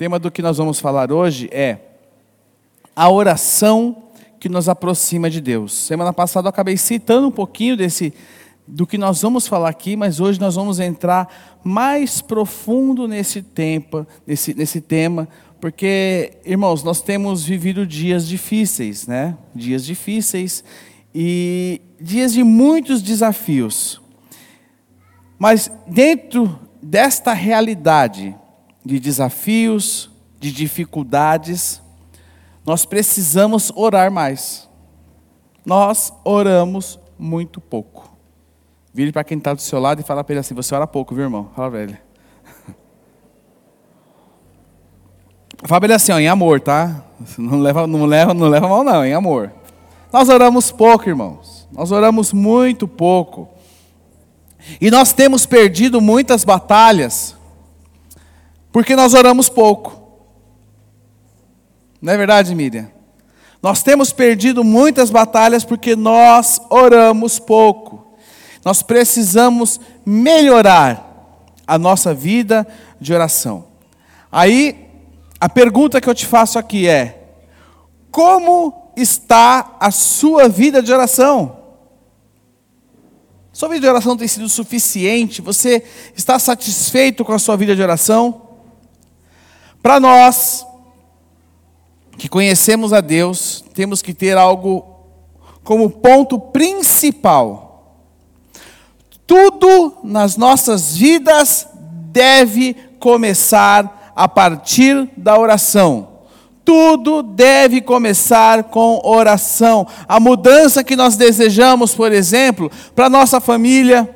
tema do que nós vamos falar hoje é a oração que nos aproxima de Deus. Semana passada eu acabei citando um pouquinho desse do que nós vamos falar aqui, mas hoje nós vamos entrar mais profundo nesse tempo, nesse, nesse tema, porque, irmãos, nós temos vivido dias difíceis, né? Dias difíceis e dias de muitos desafios. Mas dentro desta realidade, de desafios, de dificuldades, nós precisamos orar mais. Nós oramos muito pouco. Vire para quem está do seu lado e fala para ele assim: Você ora pouco, viu, irmão? Fala para ele. Fala para ele assim, ó, em amor, tá? Não leva, não, leva, não leva mal, não, em amor. Nós oramos pouco, irmãos. Nós oramos muito pouco. E nós temos perdido muitas batalhas porque nós oramos pouco. Não é verdade, Miriam? Nós temos perdido muitas batalhas porque nós oramos pouco. Nós precisamos melhorar a nossa vida de oração. Aí, a pergunta que eu te faço aqui é: como está a sua vida de oração? Sua vida de oração tem sido suficiente? Você está satisfeito com a sua vida de oração? Para nós que conhecemos a Deus, temos que ter algo como ponto principal. Tudo nas nossas vidas deve começar a partir da oração. Tudo deve começar com oração. A mudança que nós desejamos, por exemplo, para nossa família,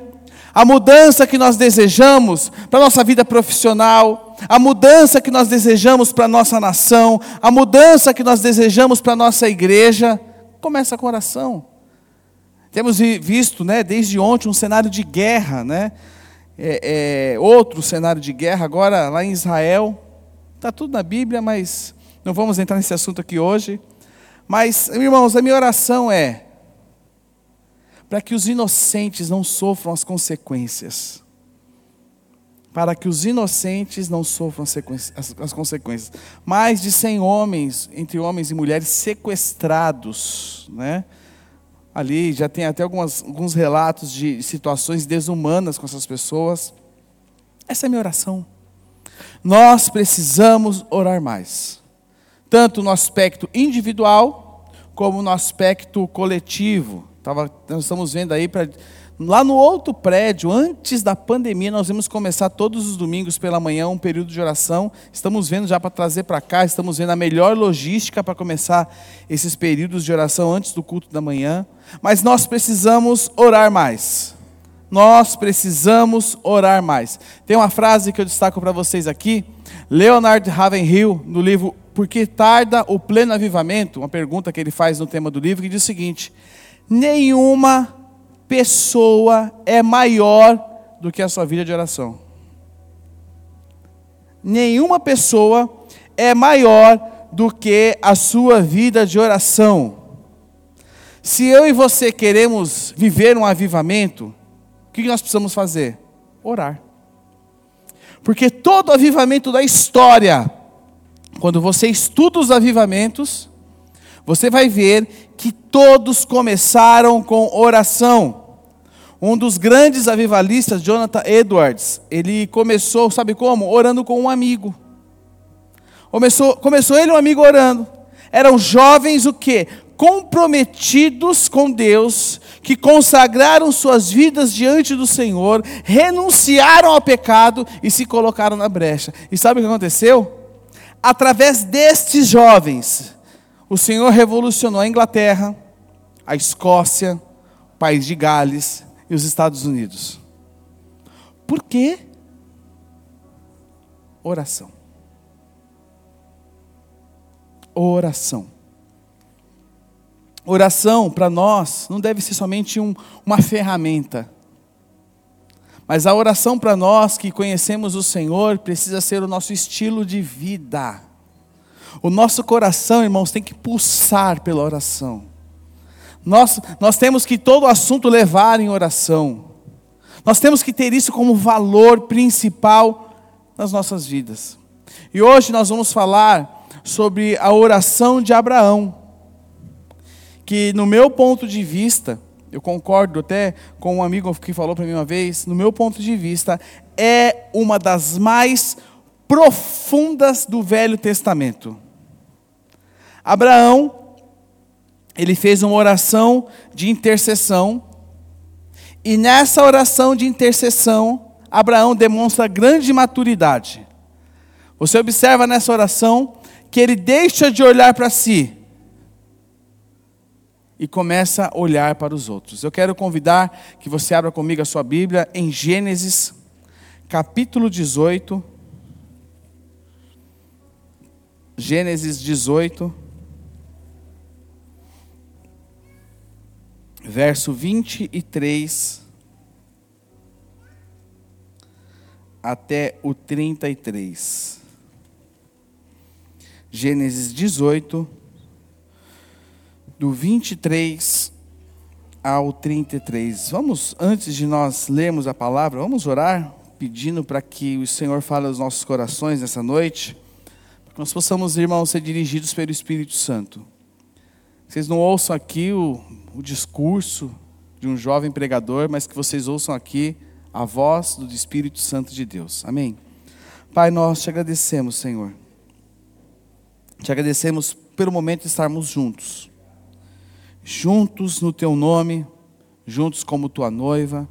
a mudança que nós desejamos para a nossa vida profissional, a mudança que nós desejamos para a nossa nação, a mudança que nós desejamos para a nossa igreja, começa com oração. Temos visto, né, desde ontem, um cenário de guerra, né? É, é, outro cenário de guerra, agora lá em Israel. Está tudo na Bíblia, mas não vamos entrar nesse assunto aqui hoje. Mas, irmãos, a minha oração é: para que os inocentes não sofram as consequências. Para que os inocentes não sofram as, as consequências. Mais de 100 homens, entre homens e mulheres, sequestrados, né? Ali já tem até algumas, alguns relatos de situações desumanas com essas pessoas. Essa é a minha oração. Nós precisamos orar mais, tanto no aspecto individual, como no aspecto coletivo. Tava, nós estamos vendo aí lá no outro prédio, antes da pandemia, nós vamos começar todos os domingos pela manhã um período de oração. Estamos vendo já para trazer para cá, estamos vendo a melhor logística para começar esses períodos de oração antes do culto da manhã. Mas nós precisamos orar mais. Nós precisamos orar mais. Tem uma frase que eu destaco para vocês aqui, Leonard Ravenhill, no livro Por que tarda o pleno avivamento? Uma pergunta que ele faz no tema do livro, que diz o seguinte: nenhuma pessoa é maior do que a sua vida de oração. Nenhuma pessoa é maior do que a sua vida de oração. Se eu e você queremos viver um avivamento, o que nós precisamos fazer? Orar. Porque todo avivamento da história, quando você estuda os avivamentos, você vai ver que todos começaram com oração. Um dos grandes avivalistas, Jonathan Edwards, ele começou, sabe como? Orando com um amigo. Começou, começou ele e um amigo orando. Eram jovens o quê? Comprometidos com Deus, que consagraram suas vidas diante do Senhor, renunciaram ao pecado e se colocaram na brecha. E sabe o que aconteceu? Através destes jovens, o Senhor revolucionou a Inglaterra, a Escócia, o país de Gales e os Estados Unidos. Por quê? Oração. Oração. Oração para nós não deve ser somente um, uma ferramenta. Mas a oração para nós que conhecemos o Senhor precisa ser o nosso estilo de vida. O nosso coração, irmãos, tem que pulsar pela oração. Nós, nós temos que todo assunto levar em oração. Nós temos que ter isso como valor principal nas nossas vidas. E hoje nós vamos falar sobre a oração de Abraão, que no meu ponto de vista, eu concordo até com um amigo que falou para mim uma vez, no meu ponto de vista, é uma das mais profundas do Velho Testamento. Abraão, ele fez uma oração de intercessão, e nessa oração de intercessão, Abraão demonstra grande maturidade. Você observa nessa oração que ele deixa de olhar para si e começa a olhar para os outros. Eu quero convidar que você abra comigo a sua Bíblia em Gênesis, capítulo 18. Gênesis 18, verso 23 até o 33. Gênesis 18, do 23 ao 33. Vamos, antes de nós lermos a palavra, vamos orar, pedindo para que o Senhor fale aos nossos corações nessa noite que nós possamos, irmãos, ser dirigidos pelo Espírito Santo. Vocês não ouçam aqui o, o discurso de um jovem pregador, mas que vocês ouçam aqui a voz do Espírito Santo de Deus. Amém? Pai, nós te agradecemos, Senhor. Te agradecemos pelo momento de estarmos juntos. Juntos no teu nome, juntos como tua noiva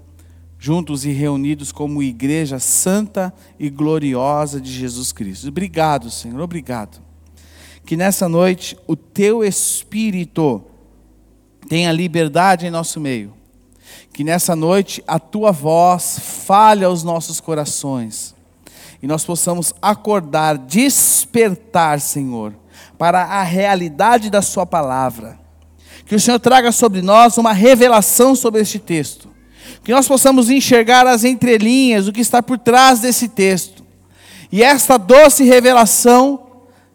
juntos e reunidos como igreja santa e gloriosa de Jesus Cristo. Obrigado, Senhor, obrigado. Que nessa noite o teu espírito tenha liberdade em nosso meio. Que nessa noite a tua voz fale aos nossos corações. E nós possamos acordar, despertar, Senhor, para a realidade da Sua palavra. Que o Senhor traga sobre nós uma revelação sobre este texto que nós possamos enxergar as entrelinhas, o que está por trás desse texto. E esta doce revelação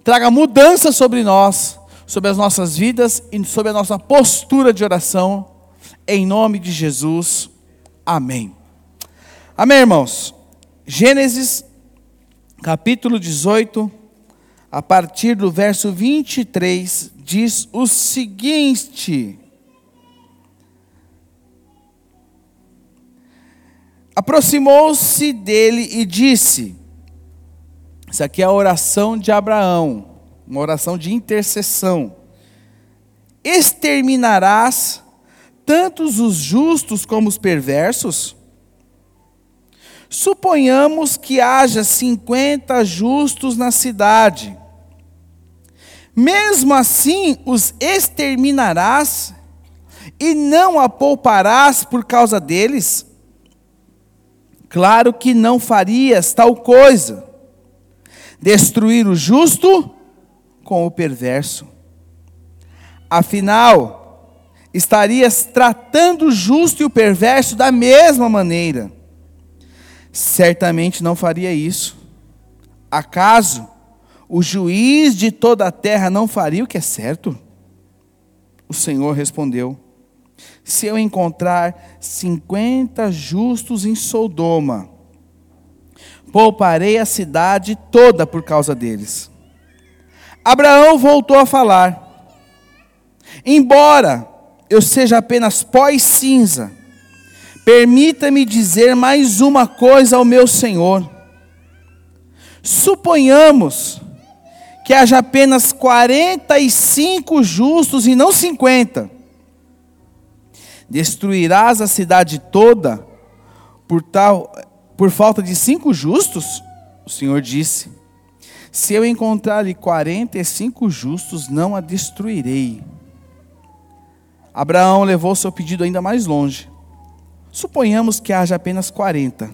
traga mudança sobre nós, sobre as nossas vidas e sobre a nossa postura de oração, em nome de Jesus. Amém. Amém, irmãos. Gênesis, capítulo 18, a partir do verso 23, diz o seguinte. Aproximou-se dele e disse: Isso aqui é a oração de Abraão, uma oração de intercessão. Exterminarás tantos os justos como os perversos? Suponhamos que haja cinquenta justos na cidade. Mesmo assim os exterminarás e não a pouparás por causa deles? Claro que não farias tal coisa, destruir o justo com o perverso. Afinal, estarias tratando o justo e o perverso da mesma maneira. Certamente não faria isso. Acaso o juiz de toda a terra não faria o que é certo? O Senhor respondeu: se eu encontrar cinquenta justos em Sodoma, pouparei a cidade toda por causa deles. Abraão voltou a falar: Embora eu seja apenas pó e cinza, permita-me dizer mais uma coisa ao meu Senhor. Suponhamos que haja apenas 45 justos e não 50 Destruirás a cidade toda por tal por falta de cinco justos? O Senhor disse: Se eu encontrar ali quarenta e cinco justos, não a destruirei. Abraão levou seu pedido ainda mais longe. Suponhamos que haja apenas quarenta.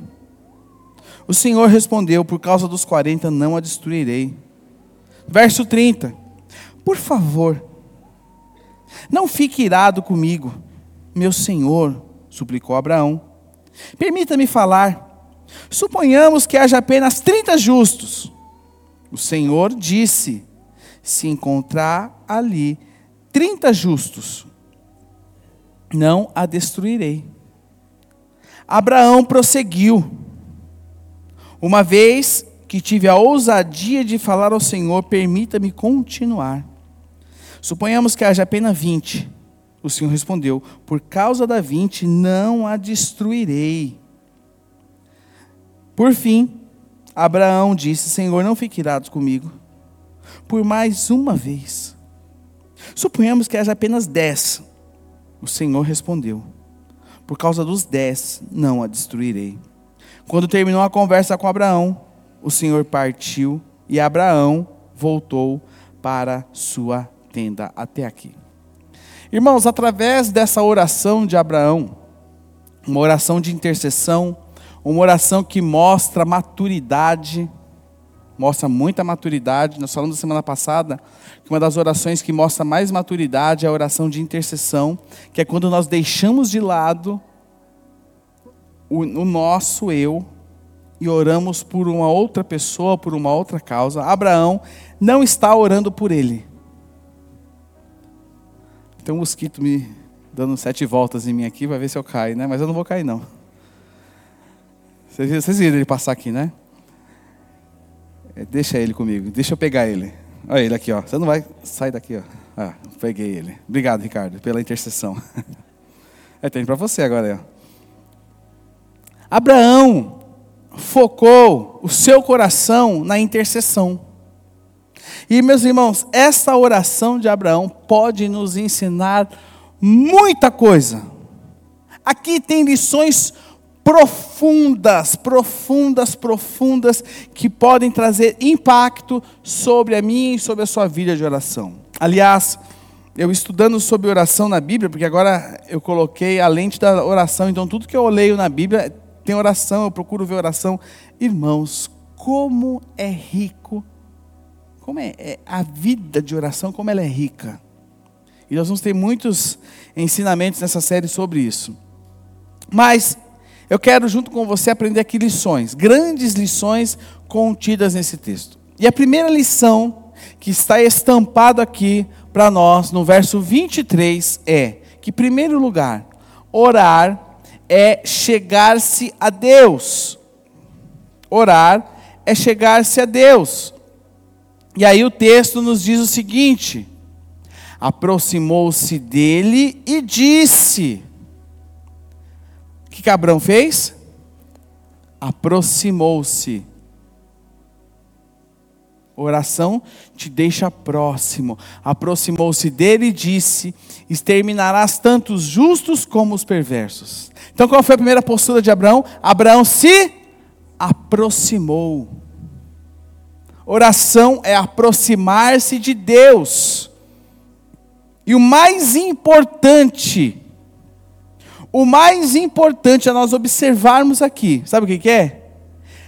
O Senhor respondeu: Por causa dos quarenta, não a destruirei. Verso 30. Por favor, não fique irado comigo meu senhor, suplicou Abraão, permita-me falar. Suponhamos que haja apenas 30 justos. O Senhor disse: se encontrar ali 30 justos, não a destruirei. Abraão prosseguiu. Uma vez que tive a ousadia de falar ao Senhor, permita-me continuar. Suponhamos que haja apenas vinte. O Senhor respondeu: Por causa da vinte, não a destruirei. Por fim, Abraão disse: Senhor, não fique irado comigo, por mais uma vez. Suponhamos que haja apenas dez. O Senhor respondeu: Por causa dos dez, não a destruirei. Quando terminou a conversa com Abraão, o Senhor partiu e Abraão voltou para sua tenda até aqui. Irmãos, através dessa oração de Abraão, uma oração de intercessão, uma oração que mostra maturidade, mostra muita maturidade. Nós falamos na semana passada que uma das orações que mostra mais maturidade é a oração de intercessão, que é quando nós deixamos de lado o, o nosso eu e oramos por uma outra pessoa, por uma outra causa. Abraão não está orando por ele. Tem um mosquito me dando sete voltas em mim aqui, vai ver se eu caio, né? Mas eu não vou cair, não. Vocês, viram ele passar aqui, né? É, deixa ele comigo, deixa eu pegar ele. Olha ele aqui, ó. Você não vai sair daqui, ó. Ah, peguei ele. Obrigado, Ricardo, pela intercessão. É, tem para você agora, ó. Abraão focou o seu coração na intercessão. E, meus irmãos, essa oração de Abraão pode nos ensinar muita coisa. Aqui tem lições profundas, profundas, profundas, que podem trazer impacto sobre a minha e sobre a sua vida de oração. Aliás, eu estudando sobre oração na Bíblia, porque agora eu coloquei a lente da oração, então tudo que eu leio na Bíblia tem oração, eu procuro ver oração. Irmãos, como é rico, como é, é a vida de oração, como ela é rica. E nós vamos ter muitos ensinamentos nessa série sobre isso. Mas eu quero, junto com você, aprender aqui lições, grandes lições contidas nesse texto. E a primeira lição que está estampado aqui para nós, no verso 23, é que, em primeiro lugar, orar é chegar-se a Deus. Orar é chegar-se a Deus. E aí o texto nos diz o seguinte: aproximou-se dele e disse. O que Abraão fez? Aproximou-se. Oração te deixa próximo. Aproximou-se dele e disse: Exterminarás tanto os justos como os perversos. Então, qual foi a primeira postura de Abraão? Abraão se aproximou. Oração é aproximar-se de Deus. E o mais importante, o mais importante a nós observarmos aqui, sabe o que, que é?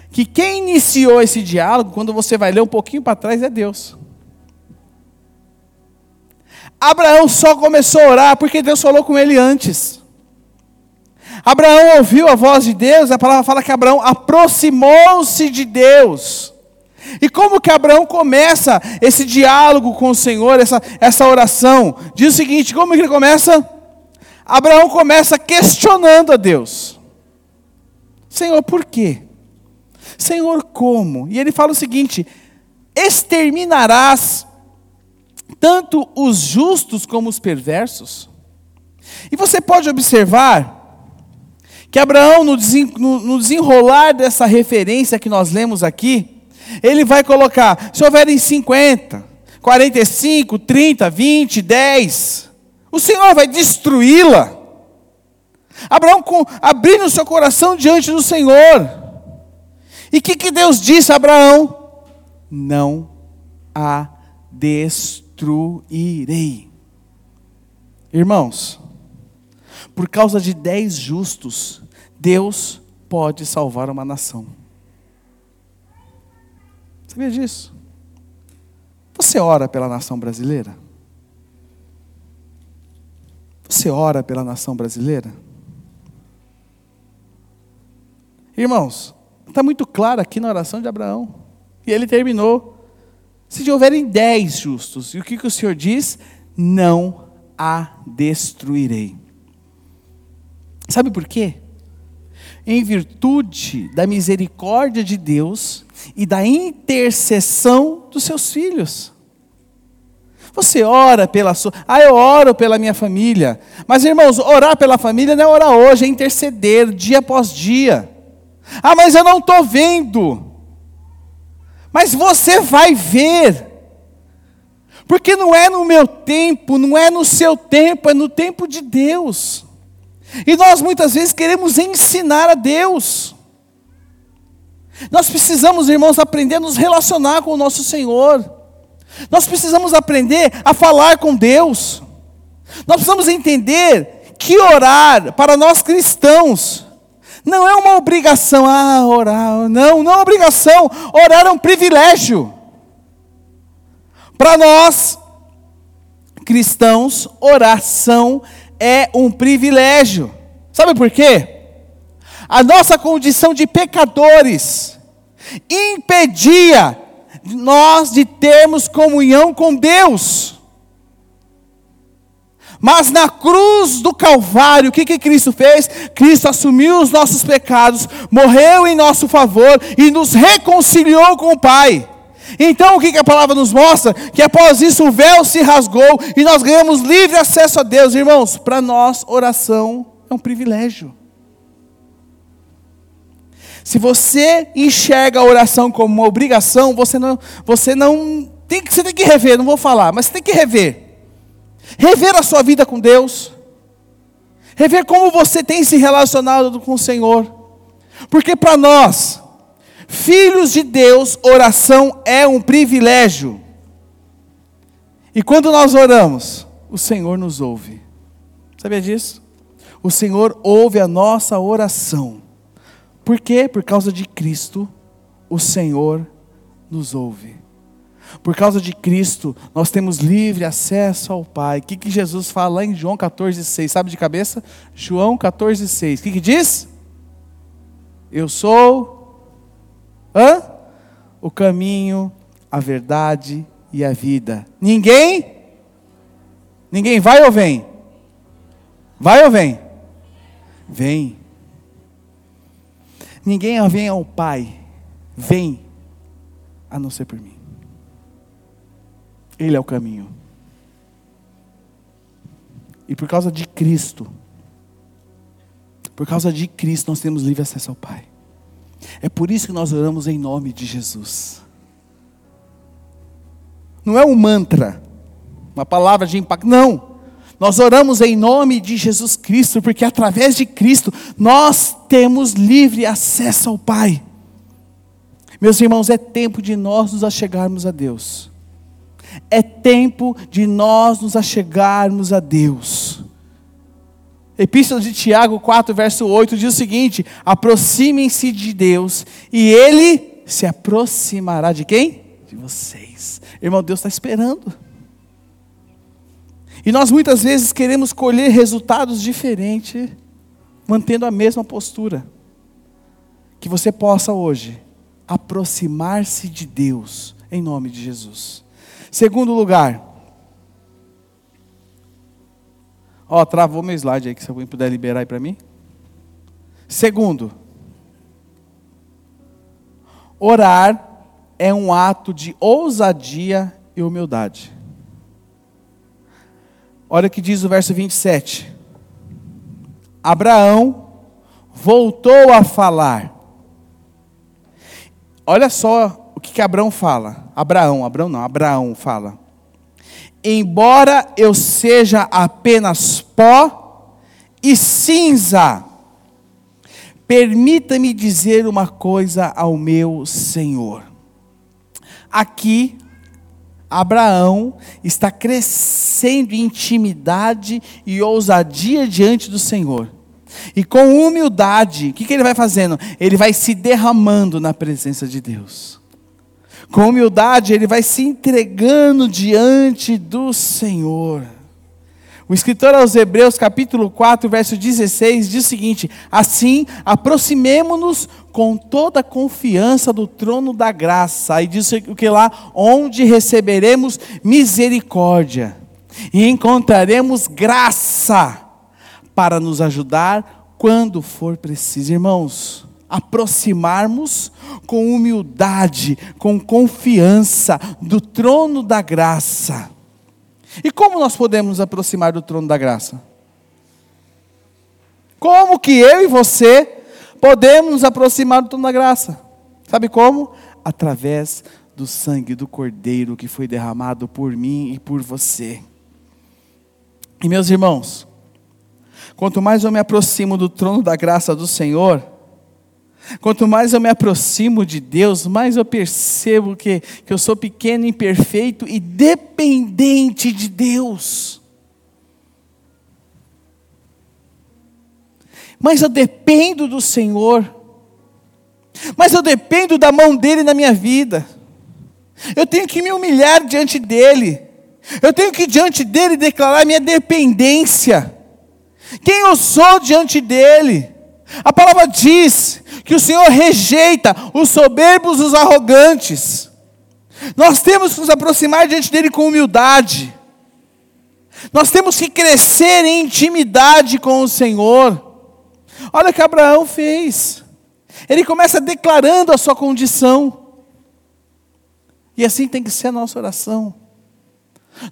Que quem iniciou esse diálogo, quando você vai ler um pouquinho para trás, é Deus. Abraão só começou a orar porque Deus falou com ele antes. Abraão ouviu a voz de Deus, a palavra fala que Abraão aproximou-se de Deus. E como que Abraão começa esse diálogo com o Senhor, essa, essa oração? Diz o seguinte: como que ele começa? Abraão começa questionando a Deus: Senhor, por quê? Senhor, como? E ele fala o seguinte: exterminarás tanto os justos como os perversos? E você pode observar que Abraão, no desenrolar dessa referência que nós lemos aqui, ele vai colocar: se houverem 50, 45, 30, 20, 10, o Senhor vai destruí-la. Abraão abrindo seu coração diante do Senhor. E o que, que Deus disse a Abraão? Não a destruirei. Irmãos, por causa de dez justos, Deus pode salvar uma nação. Sabia disso? Você ora pela nação brasileira? Você ora pela nação brasileira? Irmãos, está muito claro aqui na oração de Abraão. E ele terminou. Se houverem dez justos, e o que, que o Senhor diz? Não a destruirei. Sabe por quê? Em virtude da misericórdia de Deus, e da intercessão dos seus filhos. Você ora pela sua. Ah, eu oro pela minha família. Mas, irmãos, orar pela família não é orar hoje, é interceder dia após dia. Ah, mas eu não estou vendo. Mas você vai ver. Porque não é no meu tempo, não é no seu tempo, é no tempo de Deus. E nós muitas vezes queremos ensinar a Deus. Nós precisamos, irmãos, aprender a nos relacionar com o nosso Senhor. Nós precisamos aprender a falar com Deus. Nós precisamos entender que orar para nós cristãos não é uma obrigação. Ah, orar. Não, não é obrigação. Orar é um privilégio. Para nós cristãos, oração é um privilégio. Sabe por quê? A nossa condição de pecadores impedia nós de termos comunhão com Deus. Mas na cruz do Calvário, o que, que Cristo fez? Cristo assumiu os nossos pecados, morreu em nosso favor e nos reconciliou com o Pai. Então o que, que a palavra nos mostra? Que após isso o véu se rasgou e nós ganhamos livre acesso a Deus. Irmãos, para nós, oração é um privilégio. Se você enxerga a oração como uma obrigação, você não, você não tem que, você tem que rever, não vou falar, mas você tem que rever. Rever a sua vida com Deus. Rever como você tem se relacionado com o Senhor. Porque para nós, filhos de Deus, oração é um privilégio. E quando nós oramos, o Senhor nos ouve. Sabia disso? O Senhor ouve a nossa oração. Por quê? Por causa de Cristo, o Senhor nos ouve. Por causa de Cristo, nós temos livre acesso ao Pai. O que, que Jesus fala lá em João 14,6? Sabe de cabeça? João 14,6. O que, que diz? Eu sou hã? o caminho, a verdade e a vida. Ninguém? Ninguém vai ou vem? Vai ou vem? Vem. Ninguém vem ao Pai, vem, a não ser por mim. Ele é o caminho. E por causa de Cristo, por causa de Cristo, nós temos livre acesso ao Pai. É por isso que nós oramos em nome de Jesus. Não é um mantra, uma palavra de impacto, não. Nós oramos em nome de Jesus Cristo, porque através de Cristo nós temos livre acesso ao Pai. Meus irmãos, é tempo de nós nos achegarmos a Deus. É tempo de nós nos achegarmos a Deus. Epístola de Tiago 4, verso 8 diz o seguinte: aproximem-se de Deus, e Ele se aproximará de quem? De vocês. Irmão, Deus está esperando. E nós muitas vezes queremos colher resultados diferentes, mantendo a mesma postura. Que você possa hoje aproximar-se de Deus, em nome de Jesus. Segundo lugar, ó, travou meu slide aí, que se alguém puder liberar aí para mim. Segundo, orar é um ato de ousadia e humildade. Olha o que diz o verso 27. Abraão voltou a falar. Olha só o que, que Abraão fala. Abraão, Abraão não, Abraão fala. Embora eu seja apenas pó e cinza, permita-me dizer uma coisa ao meu Senhor. Aqui Abraão está crescendo em intimidade e ousadia diante do Senhor. E com humildade, o que, que ele vai fazendo? Ele vai se derramando na presença de Deus. Com humildade, ele vai se entregando diante do Senhor. O escritor aos Hebreus, capítulo 4, verso 16, diz o seguinte: Assim, aproximemo-nos com toda confiança do trono da graça. Aí diz o que lá? Onde receberemos misericórdia e encontraremos graça para nos ajudar quando for preciso. Irmãos, aproximarmos com humildade, com confiança do trono da graça. E como nós podemos nos aproximar do trono da graça? Como que eu e você podemos nos aproximar do trono da graça? Sabe como? Através do sangue do Cordeiro que foi derramado por mim e por você. E meus irmãos, quanto mais eu me aproximo do trono da graça do Senhor, quanto mais eu me aproximo de Deus, mais eu percebo que, que eu sou pequeno, imperfeito e dependente de Deus. Mas eu dependo do Senhor, mas eu dependo da mão dEle na minha vida. Eu tenho que me humilhar diante dEle. Eu tenho que diante dele declarar minha dependência. Quem eu sou diante dele? A palavra diz que o Senhor rejeita os soberbos, os arrogantes. Nós temos que nos aproximar diante dele com humildade. Nós temos que crescer em intimidade com o Senhor. Olha o que Abraão fez. Ele começa declarando a sua condição. E assim tem que ser a nossa oração.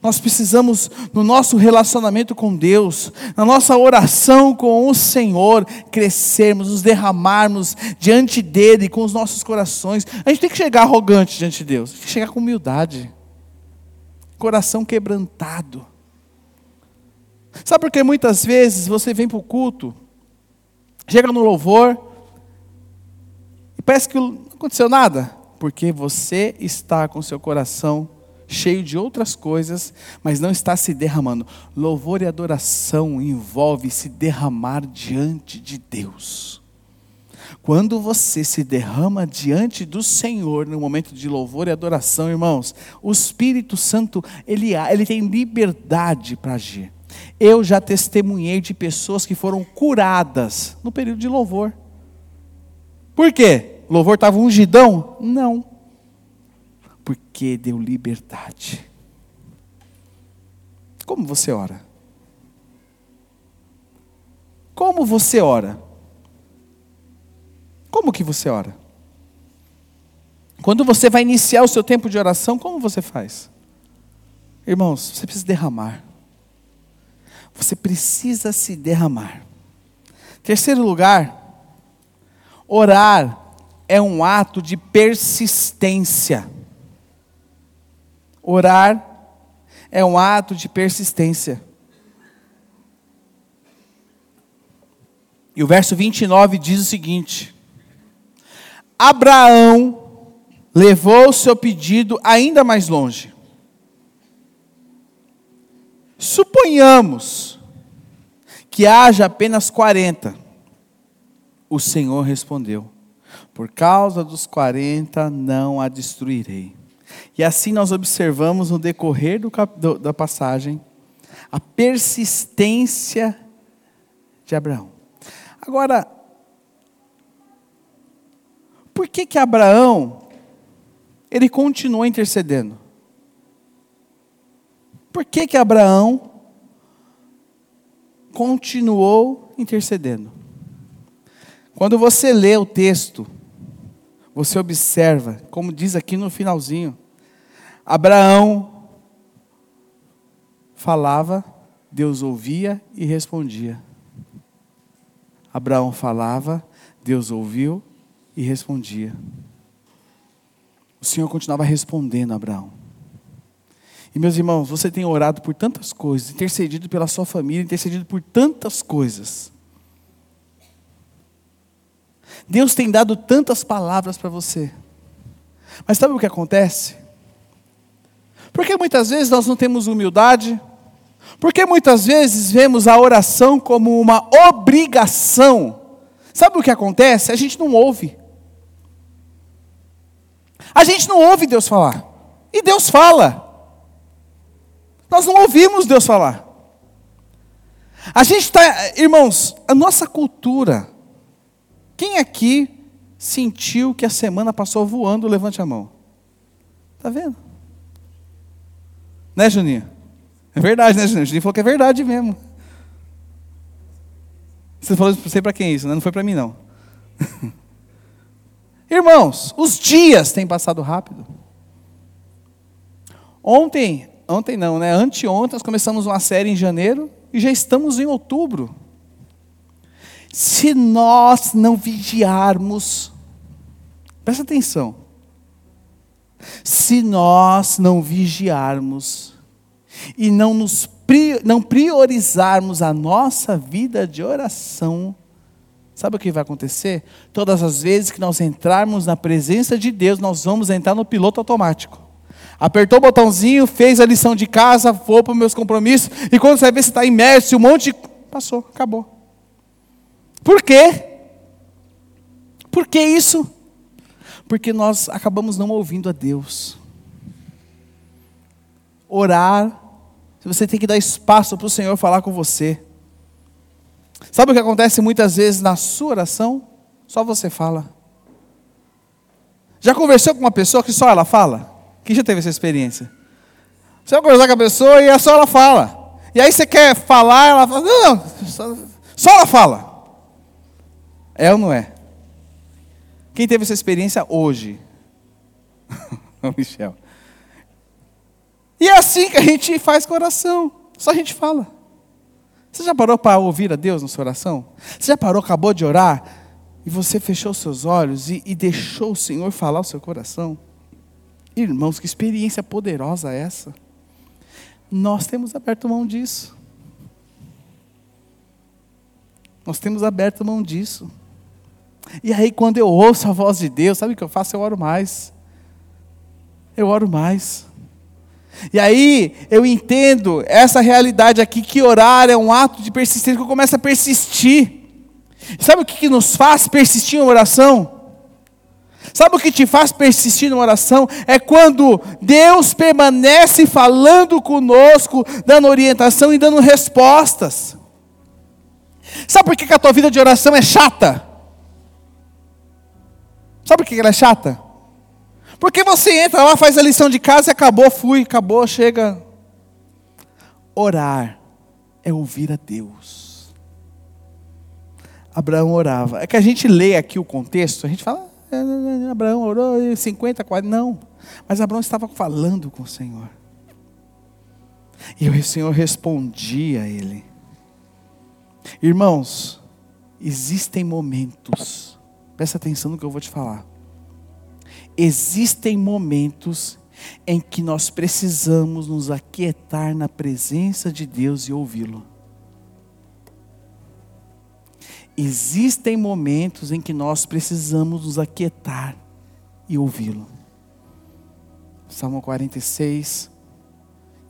Nós precisamos, no nosso relacionamento com Deus, na nossa oração com o Senhor, crescermos, nos derramarmos diante dEle com os nossos corações. A gente tem que chegar arrogante diante de Deus, tem que chegar com humildade, coração quebrantado. Sabe por que muitas vezes você vem para o culto, chega no louvor, e parece que não aconteceu nada? Porque você está com seu coração cheio de outras coisas, mas não está se derramando. Louvor e adoração envolve se derramar diante de Deus. Quando você se derrama diante do Senhor no momento de louvor e adoração, irmãos, o Espírito Santo, ele, ele tem liberdade para agir. Eu já testemunhei de pessoas que foram curadas no período de louvor. Por quê? Louvor estava ungidão? Não porque deu liberdade. Como você ora? Como você ora? Como que você ora? Quando você vai iniciar o seu tempo de oração, como você faz? Irmãos, você precisa derramar. Você precisa se derramar. Terceiro lugar, orar é um ato de persistência. Orar é um ato de persistência. E o verso 29 diz o seguinte: Abraão levou o seu pedido ainda mais longe. Suponhamos que haja apenas 40. O Senhor respondeu: Por causa dos 40 não a destruirei. E assim nós observamos no decorrer do, do, da passagem a persistência de Abraão. Agora, por que que Abraão ele continuou intercedendo? Por que que Abraão continuou intercedendo? Quando você lê o texto, você observa, como diz aqui no finalzinho, Abraão falava, Deus ouvia e respondia. Abraão falava, Deus ouviu e respondia. O Senhor continuava respondendo a Abraão. E meus irmãos, você tem orado por tantas coisas, intercedido pela sua família, intercedido por tantas coisas. Deus tem dado tantas palavras para você. Mas sabe o que acontece? Porque muitas vezes nós não temos humildade, porque muitas vezes vemos a oração como uma obrigação. Sabe o que acontece? A gente não ouve. A gente não ouve Deus falar. E Deus fala. Nós não ouvimos Deus falar. A gente está, irmãos, a nossa cultura. Quem aqui sentiu que a semana passou voando? Levante a mão. Está vendo? Né, Juninho? É verdade, né, Juninho? Juninho falou que é verdade mesmo. Você falou, sei para quem é isso, né? não foi para mim, não. Irmãos, os dias têm passado rápido. Ontem, ontem não, né? Anteontem nós começamos uma série em janeiro e já estamos em outubro. Se nós não vigiarmos, presta atenção. Se nós não vigiarmos e não nos não priorizarmos a nossa vida de oração, sabe o que vai acontecer? Todas as vezes que nós entrarmos na presença de Deus, nós vamos entrar no piloto automático. Apertou o botãozinho, fez a lição de casa, vou para os meus compromissos, e quando você ver se está imerso, um monte. Passou, acabou. Por quê? Por que isso? Porque nós acabamos não ouvindo a Deus. Orar, você tem que dar espaço para o Senhor falar com você. Sabe o que acontece muitas vezes na sua oração? Só você fala. Já conversou com uma pessoa que só ela fala? Quem já teve essa experiência? Você vai conversar com a pessoa e é só ela fala. E aí você quer falar, ela fala, não, não, só, só ela fala. É ou não é? Quem teve essa experiência hoje? Michel. E é assim que a gente faz com oração. Só a gente fala. Você já parou para ouvir a Deus na sua oração? Você já parou, acabou de orar, e você fechou seus olhos e, e deixou o Senhor falar o seu coração? Irmãos, que experiência poderosa é essa? Nós temos aberto mão disso. Nós temos aberto mão disso. E aí, quando eu ouço a voz de Deus, sabe o que eu faço? Eu oro mais. Eu oro mais. E aí, eu entendo essa realidade aqui, que orar é um ato de persistência, que eu começo a persistir. Sabe o que, que nos faz persistir em oração? Sabe o que te faz persistir numa oração? É quando Deus permanece falando conosco, dando orientação e dando respostas. Sabe por que a tua vida de oração é chata? Sabe por que ela é chata? Porque você entra lá, faz a lição de casa e acabou, fui, acabou, chega. Orar é ouvir a Deus. Abraão orava. É que a gente lê aqui o contexto, a gente fala, Abraão orou 50, 40. Não. Mas Abraão estava falando com o Senhor. E o Senhor respondia a ele. Irmãos, existem momentos, presta atenção no que eu vou te falar. Existem momentos em que nós precisamos nos aquietar na presença de Deus e ouvi-lo. Existem momentos em que nós precisamos nos aquietar e ouvi-lo. Salmo 46,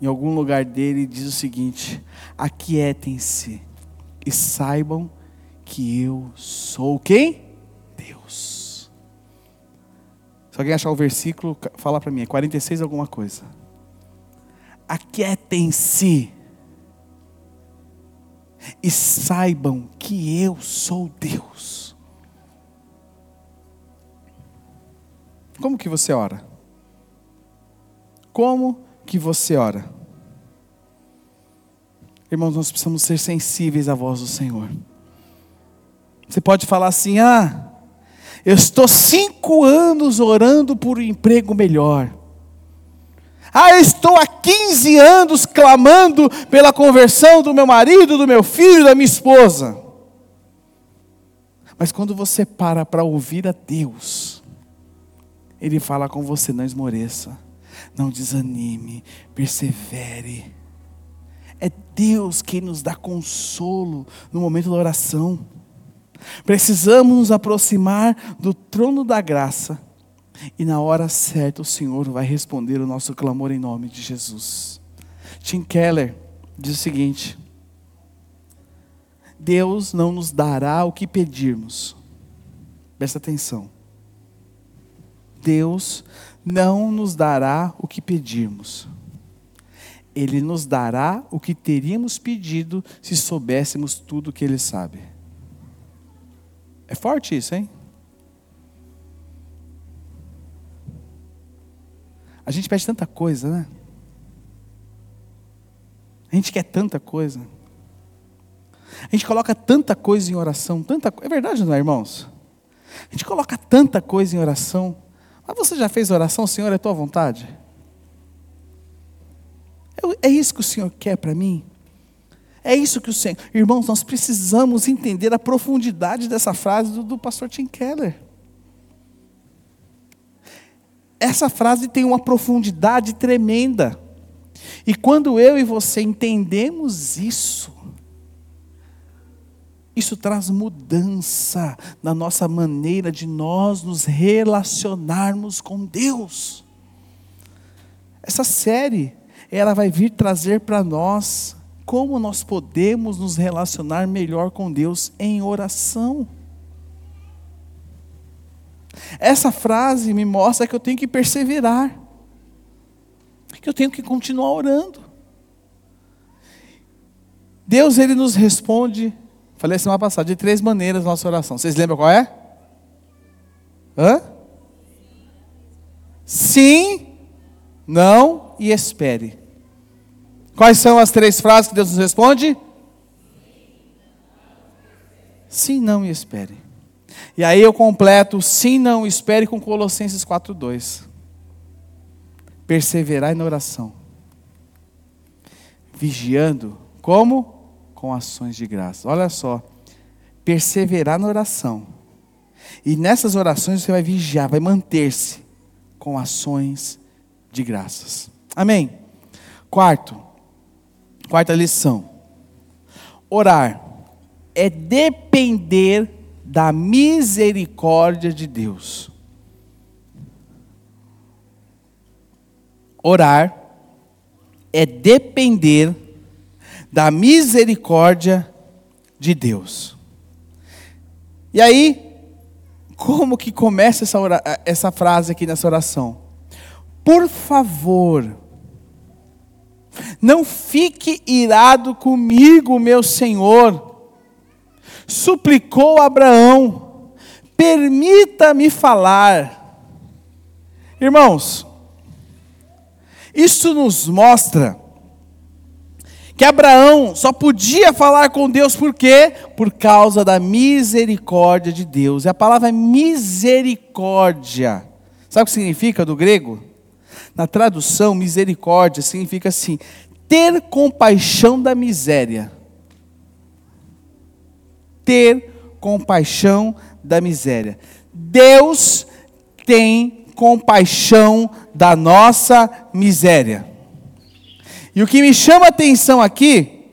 em algum lugar dele, diz o seguinte: Aquietem-se e saibam que eu sou quem? Deus. Se alguém achar o versículo, fala para mim, é 46 alguma coisa. Aquietem-se e saibam que eu sou Deus. Como que você ora? Como que você ora? Irmãos, nós precisamos ser sensíveis à voz do Senhor. Você pode falar assim: ah, eu estou cinco anos orando por um emprego melhor. Ah, eu estou há 15 anos clamando pela conversão do meu marido, do meu filho, da minha esposa. Mas quando você para para ouvir a Deus, Ele fala com você: não esmoreça, não desanime, persevere. É Deus quem nos dá consolo no momento da oração. Precisamos nos aproximar do trono da graça e na hora certa o Senhor vai responder o nosso clamor em nome de Jesus. Tim Keller diz o seguinte: Deus não nos dará o que pedirmos. Presta atenção. Deus não nos dará o que pedirmos. Ele nos dará o que teríamos pedido se soubéssemos tudo o que Ele sabe. É forte isso, hein? A gente pede tanta coisa, né? A gente quer tanta coisa. A gente coloca tanta coisa em oração, tanta É verdade, não é, irmãos? A gente coloca tanta coisa em oração. Mas você já fez oração, Senhor, é tua vontade? É isso que o Senhor quer para mim? É isso que o Senhor. Irmãos, nós precisamos entender a profundidade dessa frase do, do pastor Tim Keller. Essa frase tem uma profundidade tremenda. E quando eu e você entendemos isso, isso traz mudança na nossa maneira de nós nos relacionarmos com Deus. Essa série, ela vai vir trazer para nós como nós podemos nos relacionar melhor com Deus em oração. Essa frase me mostra que eu tenho que perseverar, que eu tenho que continuar orando. Deus ele nos responde Falei semana passada, de três maneiras nossa oração. Vocês lembram qual é? Hã? Sim, não e espere. Quais são as três frases que Deus nos responde? Sim, não e espere. E aí eu completo sim, não espere com Colossenses 4:2. Perseverai na oração. Vigiando como com ações de graça. Olha só, perseverar na oração. E nessas orações você vai vigiar, vai manter-se com ações de graças. Amém. Quarto, quarta lição. Orar é depender da misericórdia de Deus. Orar é depender da misericórdia de Deus. E aí, como que começa essa, essa frase aqui nessa oração? Por favor, não fique irado comigo, meu Senhor, suplicou Abraão, permita-me falar. Irmãos, isso nos mostra que Abraão só podia falar com Deus por quê? Por causa da misericórdia de Deus. E a palavra misericórdia, sabe o que significa do grego? Na tradução, misericórdia significa assim: ter compaixão da miséria. Ter compaixão da miséria. Deus tem compaixão da nossa miséria. E o que me chama a atenção aqui,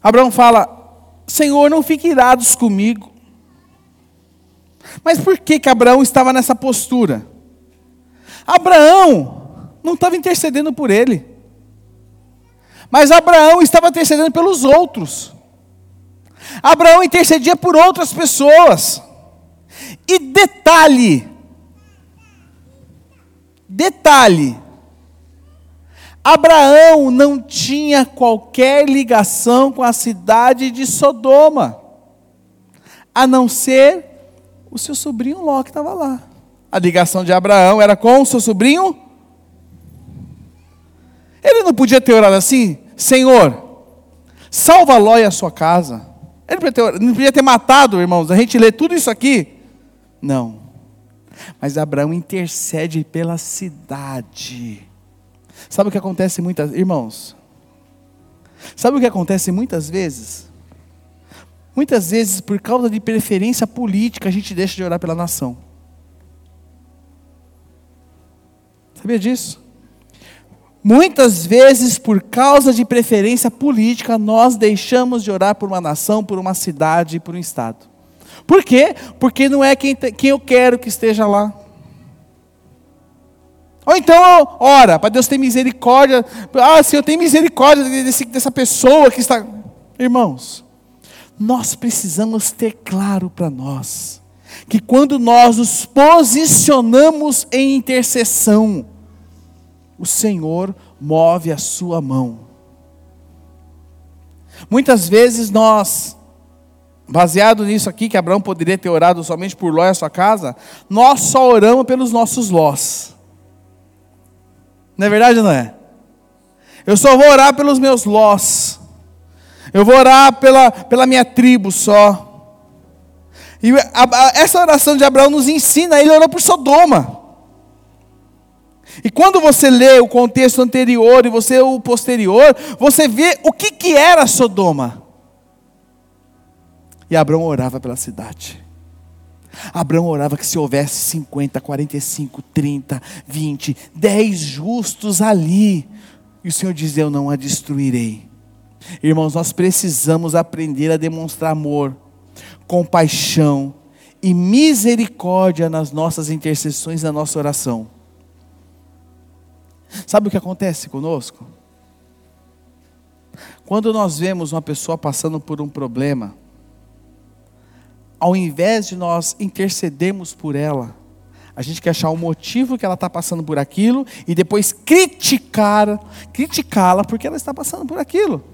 Abraão fala: Senhor, não fique irados comigo. Mas por que, que Abraão estava nessa postura? Abraão não estava intercedendo por ele, mas Abraão estava intercedendo pelos outros. Abraão intercedia por outras pessoas. E detalhe, detalhe, Abraão não tinha qualquer ligação com a cidade de Sodoma, a não ser o seu sobrinho Ló que estava lá. A ligação de Abraão era com o seu sobrinho. Ele não podia ter orado assim, Senhor, salva Ló e a sua casa. Ele podia, ter, não podia ter matado, irmãos. A gente lê tudo isso aqui. Não. Mas Abraão intercede pela cidade. Sabe o que acontece muitas, irmãos? Sabe o que acontece muitas vezes? Muitas vezes, por causa de preferência política, a gente deixa de orar pela nação. Sabia disso? Muitas vezes, por causa de preferência política, nós deixamos de orar por uma nação, por uma cidade, por um estado. Por quê? Porque não é quem, quem eu quero que esteja lá. Ou então, ora, para Deus ter misericórdia. Ah, Senhor, tem misericórdia desse, dessa pessoa que está. Irmãos, nós precisamos ter claro para nós que quando nós nos posicionamos em intercessão, o Senhor move a sua mão. Muitas vezes nós, baseado nisso aqui, que Abraão poderia ter orado somente por Ló e a sua casa, nós só oramos pelos nossos Lós. Não é verdade ou não é? Eu só vou orar pelos meus lós. Eu vou orar pela, pela minha tribo só. E essa oração de Abraão nos ensina, ele orou por Sodoma. E quando você lê o contexto anterior e você o posterior, você vê o que, que era Sodoma. E Abraão orava pela cidade. Abraão orava que se houvesse 50, 45, 30, 20, 10 justos ali, e o Senhor dizia: Eu não a destruirei. Irmãos, nós precisamos aprender a demonstrar amor, compaixão e misericórdia nas nossas intercessões, na nossa oração. Sabe o que acontece conosco? Quando nós vemos uma pessoa passando por um problema, ao invés de nós intercedermos por ela, a gente quer achar o motivo que ela está passando por aquilo e depois criticar, criticá-la porque ela está passando por aquilo.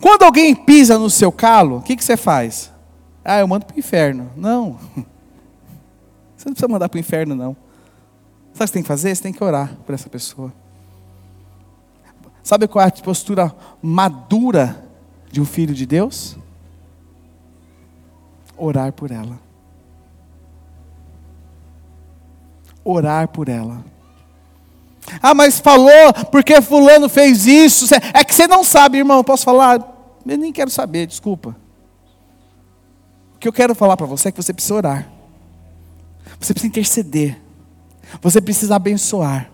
Quando alguém pisa no seu calo, o que, que você faz? Ah, eu mando para o inferno. Não. Você não precisa mandar para o inferno, não. Sabe o que você tem que fazer? Você tem que orar por essa pessoa. Sabe qual é a postura madura de um filho de Deus? Orar por ela. Orar por ela. Ah, mas falou porque fulano fez isso. É que você não sabe, irmão. Posso falar? Eu nem quero saber, desculpa. O que eu quero falar para você é que você precisa orar. Você precisa interceder. Você precisa abençoar.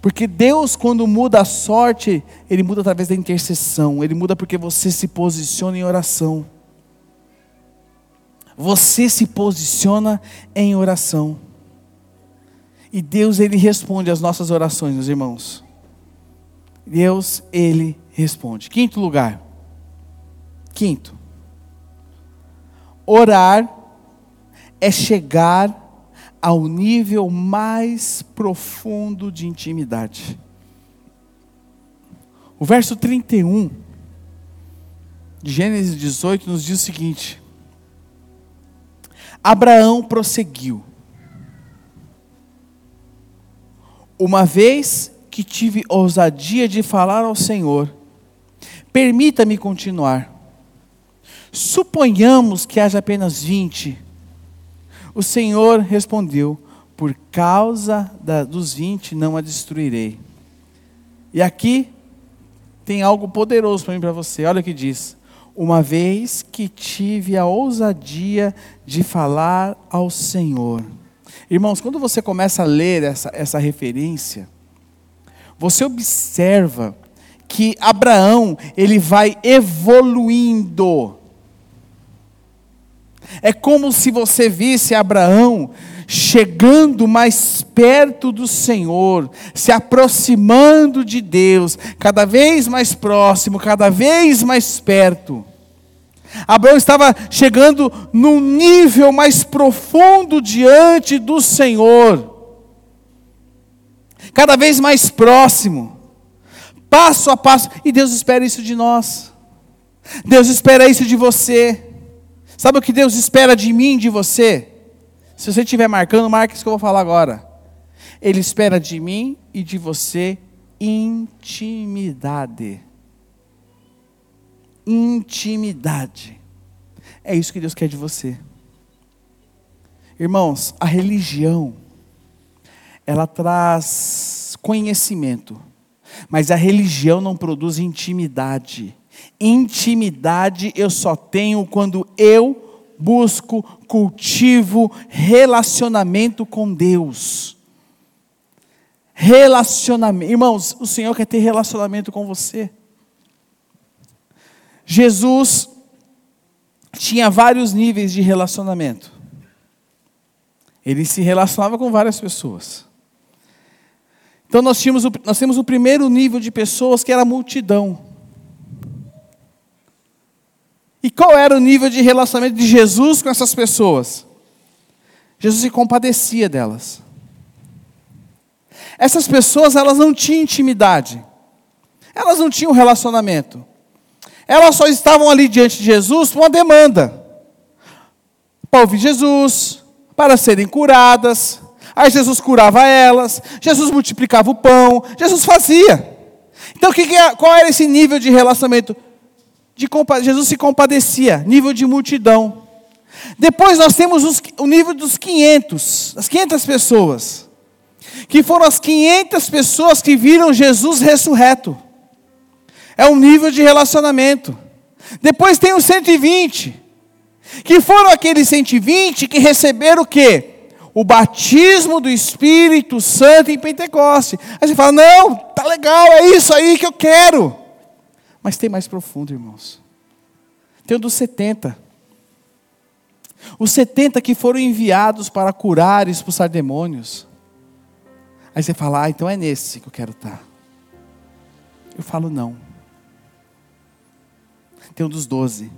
Porque Deus, quando muda a sorte, Ele muda através da intercessão. Ele muda porque você se posiciona em oração. Você se posiciona em oração. E Deus, Ele responde às nossas orações, meus irmãos. Deus, Ele responde. Quinto lugar. Quinto. Orar é chegar ao nível mais profundo de intimidade. O verso 31 de Gênesis 18 nos diz o seguinte: Abraão prosseguiu. Uma vez que tive ousadia de falar ao Senhor, permita-me continuar. Suponhamos que haja apenas vinte o Senhor respondeu: Por causa da, dos vinte não a destruirei. E aqui tem algo poderoso para mim para você. Olha o que diz. Uma vez que tive a ousadia de falar ao Senhor. Irmãos, quando você começa a ler essa, essa referência, você observa que Abraão, ele vai evoluindo é como se você visse Abraão chegando mais perto do Senhor, se aproximando de Deus, cada vez mais próximo, cada vez mais perto. Abraão estava chegando num nível mais profundo diante do Senhor, cada vez mais próximo, passo a passo, e Deus espera isso de nós, Deus espera isso de você. Sabe o que Deus espera de mim, de você? Se você estiver marcando, marque isso que eu vou falar agora. Ele espera de mim e de você intimidade. Intimidade. É isso que Deus quer de você. Irmãos, a religião, ela traz conhecimento, mas a religião não produz intimidade. Intimidade eu só tenho quando eu busco, cultivo relacionamento com Deus. Relacionamento. Irmãos, o Senhor quer ter relacionamento com você. Jesus tinha vários níveis de relacionamento. Ele se relacionava com várias pessoas. Então nós, tínhamos o, nós temos o primeiro nível de pessoas que era a multidão. E qual era o nível de relacionamento de Jesus com essas pessoas? Jesus se compadecia delas. Essas pessoas, elas não tinham intimidade. Elas não tinham relacionamento. Elas só estavam ali diante de Jesus por uma demanda. Para ouvir Jesus, para serem curadas. Aí Jesus curava elas, Jesus multiplicava o pão, Jesus fazia. Então, é, qual era esse nível de relacionamento? de Jesus se compadecia, nível de multidão. Depois nós temos os, o nível dos 500, as 500 pessoas, que foram as 500 pessoas que viram Jesus ressurreto. É um nível de relacionamento. Depois tem os 120, que foram aqueles 120 que receberam o quê? O batismo do Espírito Santo em Pentecoste. Aí você fala: não, tá legal, é isso aí que eu quero. Mas tem mais profundo, irmãos. Tem o dos 70. Os 70 que foram enviados para curar e expulsar demônios. Aí você fala, ah, então é nesse que eu quero estar. Eu falo, não. Tem um dos doze.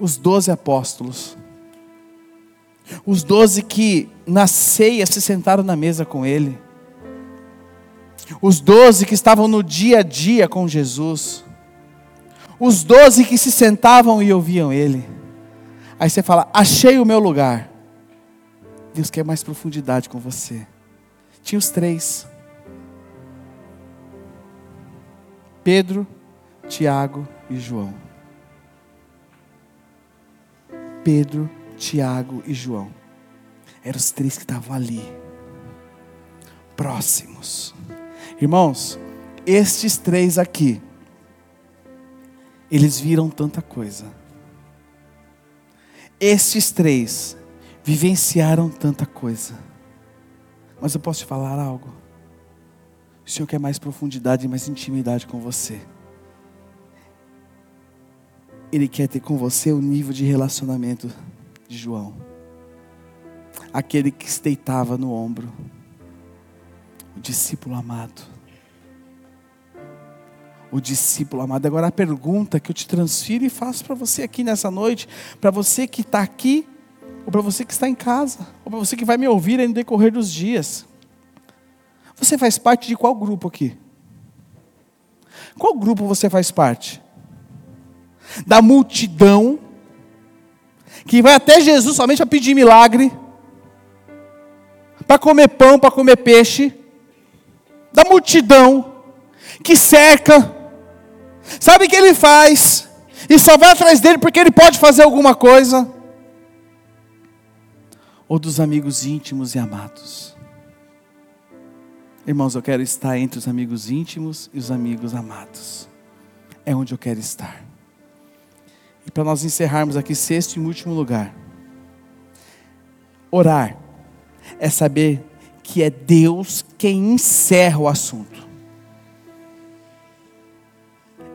Os doze apóstolos. Os doze que na ceia se sentaram na mesa com ele. Os doze que estavam no dia a dia com Jesus. Os doze que se sentavam e ouviam ele. Aí você fala: Achei o meu lugar. Deus quer mais profundidade com você. Tinha os três: Pedro, Tiago e João. Pedro, Tiago e João. Eram os três que estavam ali, próximos. Irmãos, estes três aqui, eles viram tanta coisa estes três vivenciaram tanta coisa. Mas eu posso te falar algo? O Senhor quer mais profundidade e mais intimidade com você. Ele quer ter com você o nível de relacionamento de João. Aquele que se deitava no ombro. O discípulo amado o discípulo amado. Agora a pergunta que eu te transfiro e faço para você aqui nessa noite, para você que está aqui, ou para você que está em casa, ou para você que vai me ouvir no decorrer dos dias. Você faz parte de qual grupo aqui? Qual grupo você faz parte? Da multidão que vai até Jesus somente para pedir milagre, para comer pão, para comer peixe, da multidão que cerca Sabe o que ele faz? E só vai atrás dele porque ele pode fazer alguma coisa. Ou dos amigos íntimos e amados. Irmãos, eu quero estar entre os amigos íntimos e os amigos amados. É onde eu quero estar. Para nós encerrarmos aqui, sexto e último lugar. Orar é saber que é Deus quem encerra o assunto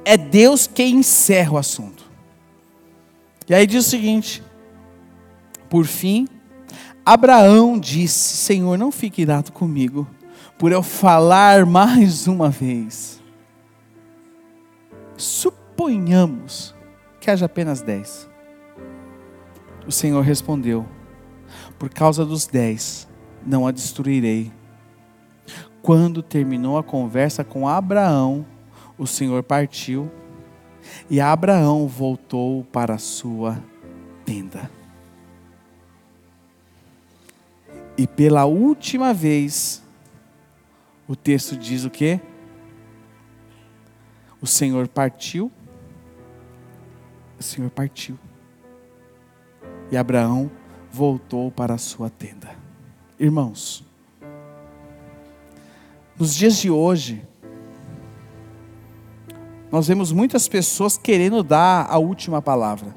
é Deus quem encerra o assunto. E aí diz o seguinte: por fim, Abraão disse: Senhor, não fique irado comigo, por eu falar mais uma vez. Suponhamos que haja apenas dez. O Senhor respondeu: Por causa dos dez, não a destruirei. Quando terminou a conversa com Abraão, o Senhor partiu e Abraão voltou para a sua tenda. E pela última vez, o texto diz o que? O Senhor partiu. O Senhor partiu. E Abraão voltou para a sua tenda. Irmãos, nos dias de hoje, nós vemos muitas pessoas querendo dar a última palavra.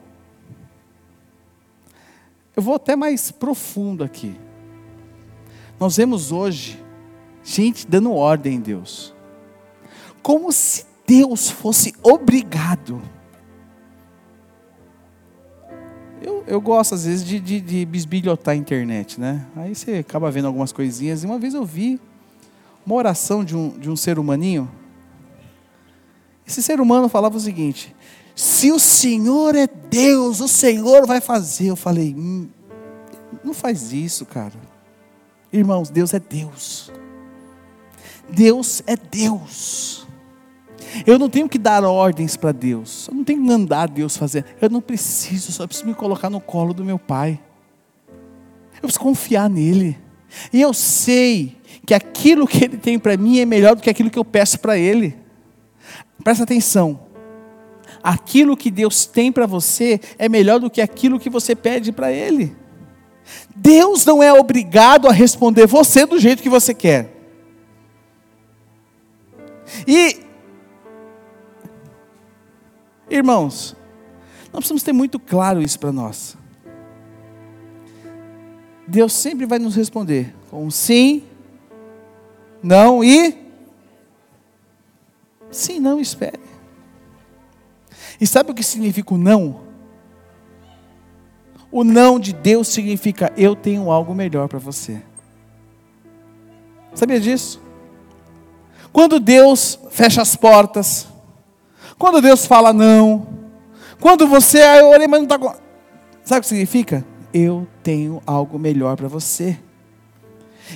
Eu vou até mais profundo aqui. Nós vemos hoje gente dando ordem em Deus, como se Deus fosse obrigado. Eu, eu gosto às vezes de, de, de bisbilhotar a internet, né? Aí você acaba vendo algumas coisinhas. E uma vez eu vi uma oração de um, de um ser humaninho esse ser humano falava o seguinte: se o Senhor é Deus, o Senhor vai fazer. Eu falei: hum, não faz isso, cara. Irmãos, Deus é Deus. Deus é Deus. Eu não tenho que dar ordens para Deus. Eu não tenho que mandar Deus fazer. Eu não preciso, só preciso me colocar no colo do meu Pai. Eu preciso confiar nele. E eu sei que aquilo que Ele tem para mim é melhor do que aquilo que eu peço para Ele. Presta atenção. aquilo que Deus tem para você é melhor do que aquilo que você pede para Ele. Deus não é obrigado a responder você do jeito que você quer. E, irmãos, nós precisamos ter muito claro isso para nós. Deus sempre vai nos responder com sim, não e sim, não espere. E sabe o que significa o não? O não de Deus significa eu tenho algo melhor para você. Sabia disso? Quando Deus fecha as portas, quando Deus fala não, quando você, ah, eu orei, mas não está. Sabe o que significa? Eu tenho algo melhor para você.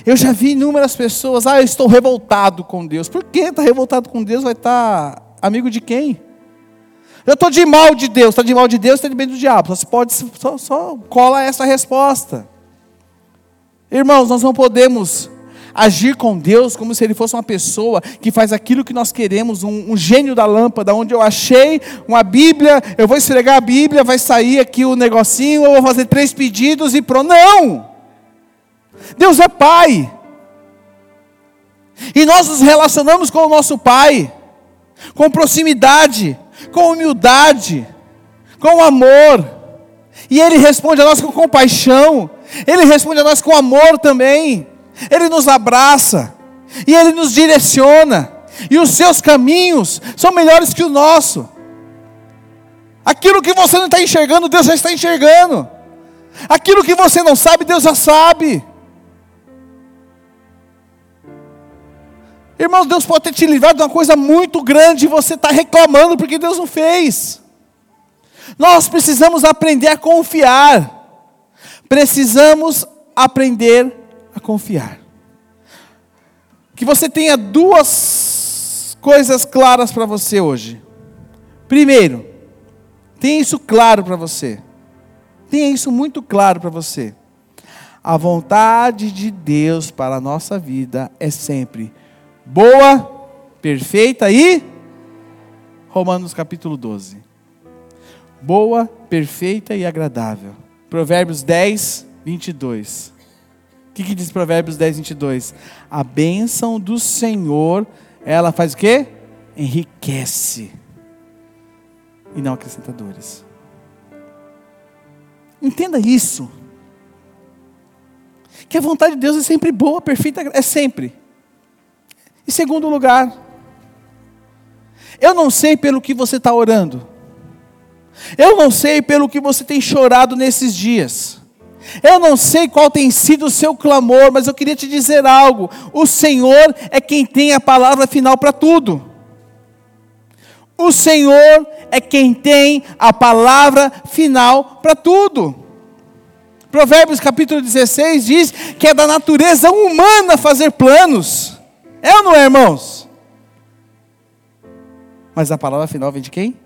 Eu já vi inúmeras pessoas, ah, eu estou revoltado com Deus. Por que está revoltado com Deus? Vai estar tá amigo de quem? Eu estou de mal de Deus, está de mal de Deus, está de bem do diabo. Só, pode, só, só cola essa resposta. Irmãos, nós não podemos agir com Deus como se Ele fosse uma pessoa que faz aquilo que nós queremos, um, um, gênio da lâmpada, onde eu achei uma Bíblia, eu vou esfregar a Bíblia, vai sair aqui o negocinho, eu vou fazer três pedidos e pronto. Não! Deus é Pai. E nós nos relacionamos com o nosso Pai, com proximidade, com humildade, com amor. E Ele responde a nós com compaixão, Ele responde a nós com amor também. Ele nos abraça, e Ele nos direciona, e os seus caminhos são melhores que o nosso. Aquilo que você não está enxergando, Deus já está enxergando. Aquilo que você não sabe, Deus já sabe. Irmãos, Deus pode ter te livrado de uma coisa muito grande e você está reclamando porque Deus não fez. Nós precisamos aprender a confiar. Precisamos aprender a confiar. Que você tenha duas coisas claras para você hoje. Primeiro, tenha isso claro para você. Tenha isso muito claro para você. A vontade de Deus para a nossa vida é sempre boa, perfeita e Romanos capítulo 12. Boa, perfeita e agradável. Provérbios 10, 22. O que, que diz Provérbios 10, 22? A bênção do Senhor, ela faz o quê? Enriquece. E não acrescenta dores. Entenda isso. Que a vontade de Deus é sempre boa, perfeita, é sempre. Em segundo lugar, eu não sei pelo que você está orando. Eu não sei pelo que você tem chorado nesses dias. Eu não sei qual tem sido o seu clamor, mas eu queria te dizer algo: o Senhor é quem tem a palavra final para tudo. O Senhor é quem tem a palavra final para tudo. Provérbios capítulo 16 diz que é da natureza humana fazer planos. É ou não é, irmãos? Mas a palavra final vem de quem?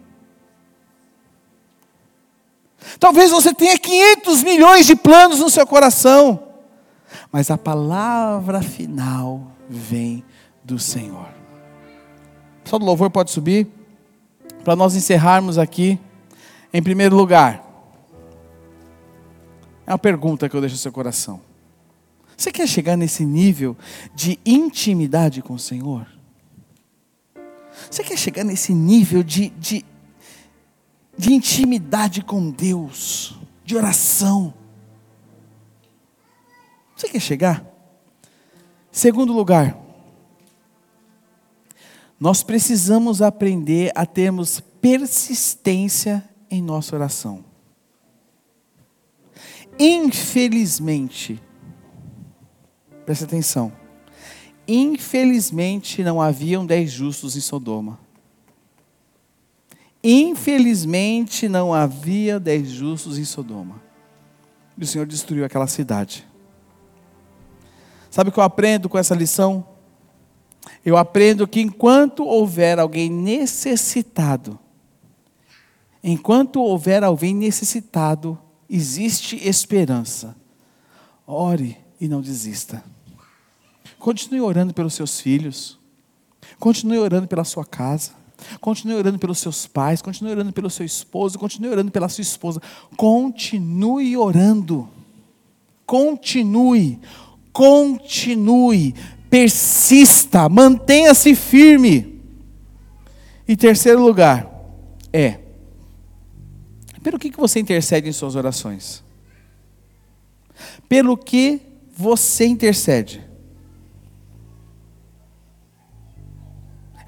Talvez você tenha 500 milhões de planos no seu coração, mas a palavra final vem do Senhor. Só do louvor pode subir, para nós encerrarmos aqui. Em primeiro lugar, é uma pergunta que eu deixo no seu coração. Você quer chegar nesse nível de intimidade com o Senhor? Você quer chegar nesse nível de, de, de intimidade com Deus, de oração? Você quer chegar? Segundo lugar, nós precisamos aprender a termos persistência em nossa oração. Infelizmente, Presta atenção. Infelizmente não haviam dez justos em Sodoma. Infelizmente não havia dez justos em Sodoma. E o Senhor destruiu aquela cidade. Sabe o que eu aprendo com essa lição? Eu aprendo que enquanto houver alguém necessitado, enquanto houver alguém necessitado, existe esperança. Ore e não desista. Continue orando pelos seus filhos. Continue orando pela sua casa. Continue orando pelos seus pais, continue orando pelo seu esposo, continue orando pela sua esposa. Continue orando. Continue. Continue. Persista. Mantenha-se firme. E terceiro lugar é pelo que, você intercede em suas orações? Pelo que você intercede?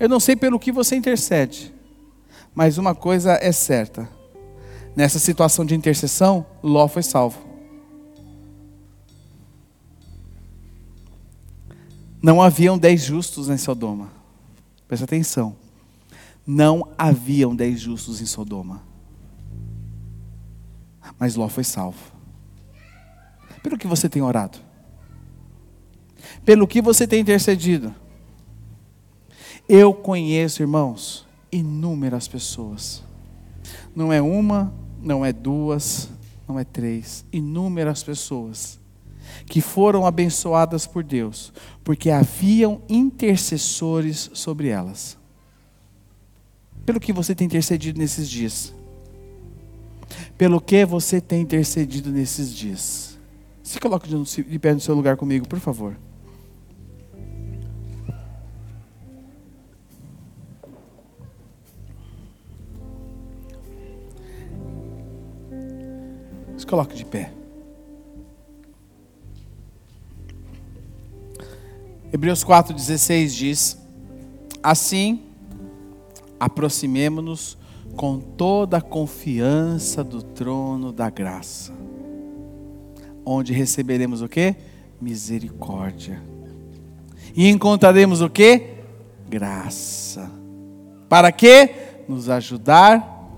Eu não sei pelo que você intercede, mas uma coisa é certa: nessa situação de intercessão, Ló foi salvo. Não haviam dez justos em Sodoma. Presta atenção. Não haviam dez justos em Sodoma. Mas Ló foi salvo. Pelo que você tem orado? Pelo que você tem intercedido? Eu conheço, irmãos, inúmeras pessoas. Não é uma, não é duas, não é três. Inúmeras pessoas que foram abençoadas por Deus, porque haviam intercessores sobre elas. Pelo que você tem intercedido nesses dias? Pelo que você tem intercedido nesses dias? Se coloque de pé no seu lugar comigo, por favor. Coloque de pé. Hebreus 4,16 diz: Assim, aproximemo-nos com toda a confiança do trono da graça, onde receberemos o que? Misericórdia. E encontraremos o que? Graça. Para que? Nos ajudar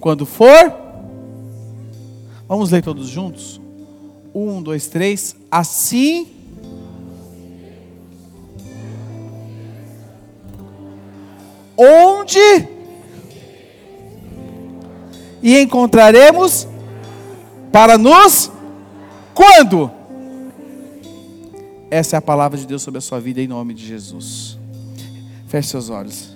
quando for. Vamos ler todos juntos? Um, dois, três. Assim. Onde e encontraremos para nos quando? Essa é a palavra de Deus sobre a sua vida em nome de Jesus. Feche seus olhos.